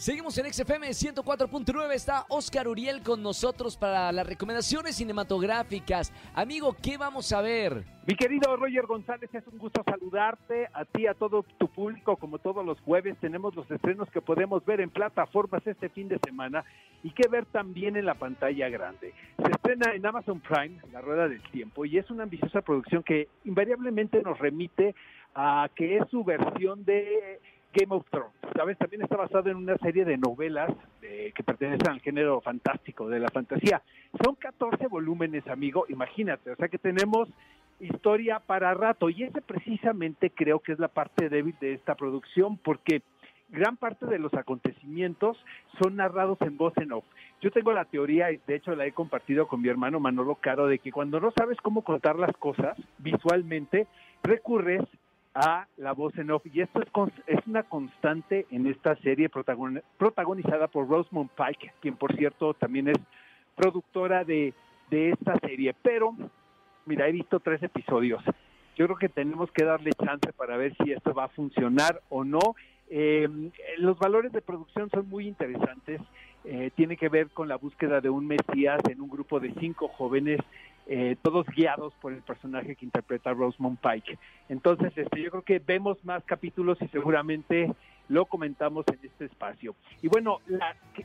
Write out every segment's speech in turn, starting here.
Seguimos en XFM 104.9. Está Oscar Uriel con nosotros para las recomendaciones cinematográficas. Amigo, ¿qué vamos a ver? Mi querido Roger González, es un gusto saludarte a ti, a todo tu público, como todos los jueves. Tenemos los estrenos que podemos ver en plataformas este fin de semana y que ver también en la pantalla grande. Se estrena en Amazon Prime, La Rueda del Tiempo, y es una ambiciosa producción que invariablemente nos remite a que es su versión de Game of Thrones, ¿sabes? También está basado en una serie de novelas eh, que pertenecen al género fantástico, de la fantasía. Son 14 volúmenes, amigo, imagínate, o sea que tenemos historia para rato y ese precisamente creo que es la parte débil de esta producción porque gran parte de los acontecimientos son narrados en voz en off. Yo tengo la teoría, y de hecho la he compartido con mi hermano Manolo Caro, de que cuando no sabes cómo contar las cosas visualmente, recurres a la voz en off. Y esto es, es una constante en esta serie protagonizada por Rosamund Pike, quien por cierto también es productora de, de esta serie. Pero, mira, he visto tres episodios. Yo creo que tenemos que darle chance para ver si esto va a funcionar o no. Eh, los valores de producción son muy interesantes. Eh, tiene que ver con la búsqueda de un Mesías en un grupo de cinco jóvenes eh, todos guiados por el personaje que interpreta Rosamund Pike. Entonces, este, yo creo que vemos más capítulos y seguramente lo comentamos en este espacio. Y bueno,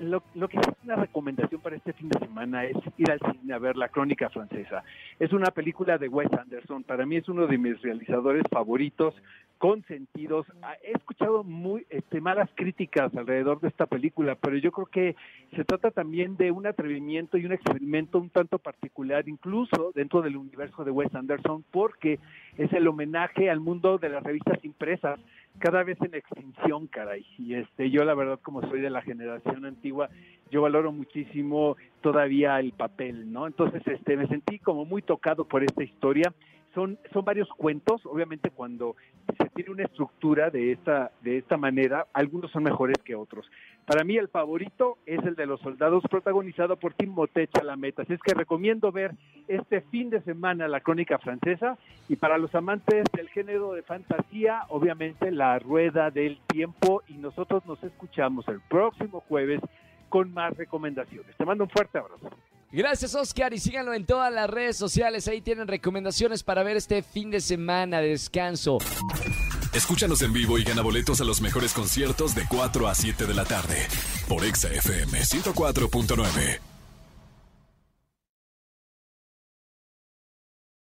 lo, lo, que es una recomendación para este fin de semana es ir al cine a ver La Crónica Francesa. Es una película de Wes Anderson, para mí es uno de mis realizadores favoritos, consentidos. Ah, he escuchado muy este, malas críticas alrededor de esta película, pero yo creo que se trata también de un atrevimiento y un experimento un tanto particular, incluso dentro del universo de Wes Anderson, porque es el homenaje al mundo de las revistas impresas, cada vez en extinción, caray. Y este, yo la verdad, como soy de la generación antigua, yo valoro muchísimo todavía el papel, ¿no? Entonces, este, me sentí como muy tocado por esta historia son, son varios cuentos, obviamente cuando se tiene una estructura de esta, de esta manera, algunos son mejores que otros. Para mí el favorito es el de los soldados protagonizado por Timothée Chalamet, así es que recomiendo ver este fin de semana la crónica francesa y para los amantes del género de fantasía, obviamente la rueda del tiempo y nosotros nos escuchamos el próximo jueves con más recomendaciones. Te mando un fuerte abrazo. Gracias Oscar y síganlo en todas las redes sociales. Ahí tienen recomendaciones para ver este fin de semana de descanso. Escúchanos en vivo y gana boletos a los mejores conciertos de 4 a 7 de la tarde por Exa FM 104.9.